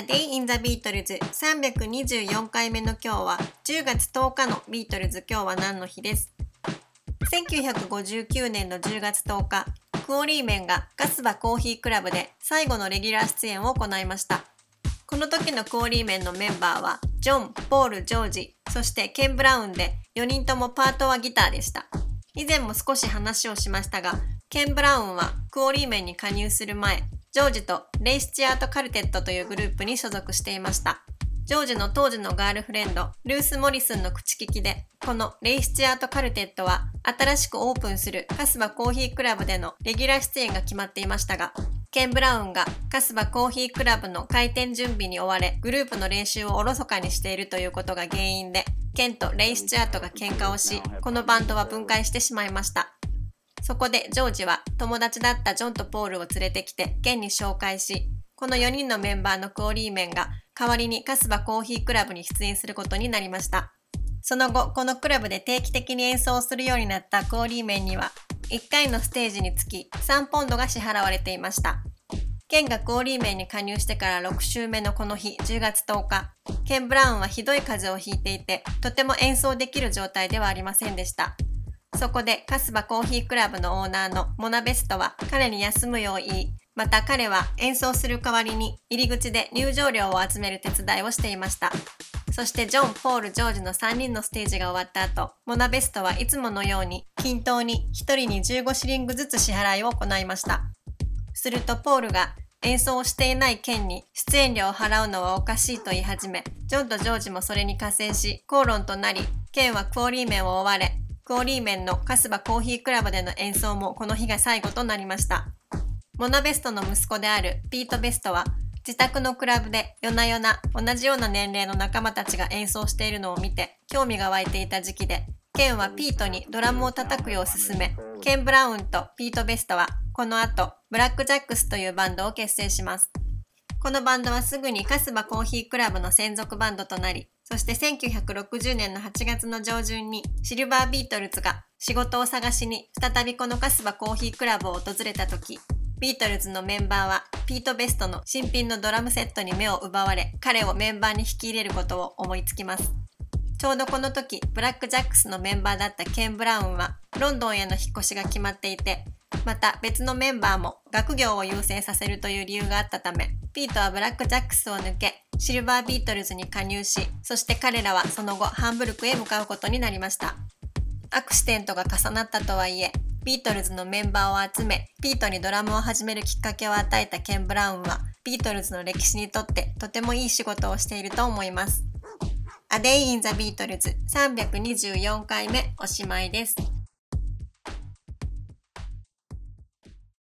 A Day in the Beatles 324回目の今日は10月10日のビートルズ。今日は何の日です？1959年の10月10日クオリーメンがガスバコーヒークラブで最後のレギュラー出演を行いました。この時のクオリーメンのメンバーはジョン、ポール、ジョージそしてケン・ブラウンで4人ともパートはギターでした。以前も少し話をしましたがケン・ブラウンはクオリーメンに加入する前ジョージとレイ・スチアート・カルテットというグループに所属していました。ジョージの当時のガールフレンド、ルース・モリスンの口利きで、このレイ・スチアート・カルテットは新しくオープンするカスバコーヒークラブでのレギュラー出演が決まっていましたが、ケン・ブラウンがカスバコーヒークラブの開店準備に追われ、グループの練習をおろそかにしているということが原因で、ケンとレイ・スチュアートが喧嘩をし、このバンドは分解してしまいました。そこでジョージは友達だったジョンとポールを連れてきてケンに紹介し、この4人のメンバーのクオリーメンが代わりにカスバコーヒークラブに出演することになりました。その後、このクラブで定期的に演奏するようになったクオリーメンには、1回のステージにつき3ポンドが支払われていました。ケンがクオリーメンに加入してから6週目のこの日、10月10日、ケン・ブラウンはひどい風邪をひいていて、とても演奏できる状態ではありませんでした。そこでカスバコーヒークラブのオーナーのモナベストは彼に休むよう言い、また彼は演奏する代わりに入り口で入場料を集める手伝いをしていました。そしてジョン、ポール、ジョージの3人のステージが終わった後、モナベストはいつものように均等に1人に15シリングずつ支払いを行いました。するとポールが演奏をしていない県に出演料を払うのはおかしいと言い始め、ジョンとジョージもそれに加勢し、口論となり、県はクオリーメンを追われ、クオリーメンのカスバコーヒークラブでの演奏もこの日が最後となりました。モナベストの息子であるピート・ベストは自宅のクラブで夜な夜な同じような年齢の仲間たちが演奏しているのを見て興味が湧いていた時期でケンはピートにドラムを叩くよう勧めケン・ブラウンとピート・ベストはこの後ブラック・ジャックスというバンドを結成します。このバンドはすぐにカスバコーヒークラブの専属バンドとなりそして1960年の8月の上旬にシルバービートルズが仕事を探しに再びこのカスバコーヒークラブを訪れた時、ビートルズのメンバーはピート・ベストの新品のドラムセットに目を奪われ、彼をメンバーに引き入れることを思いつきます。ちょうどこの時、ブラック・ジャックスのメンバーだったケン・ブラウンはロンドンへの引っ越しが決まっていて、また別のメンバーも学業を優先させるという理由があったため、ピートはブラック・ジャックスを抜け、シルバービートルズに加入し、そして彼らはその後ハンブルクへ向かうことになりました。アクシデントが重なったとはいえ、ビートルズのメンバーを集め、ピートにドラムを始めるきっかけを与えたケン・ブラウンは、ビートルズの歴史にとってとてもいい仕事をしていると思います。A Day in the Beatles 324回目おしまいです。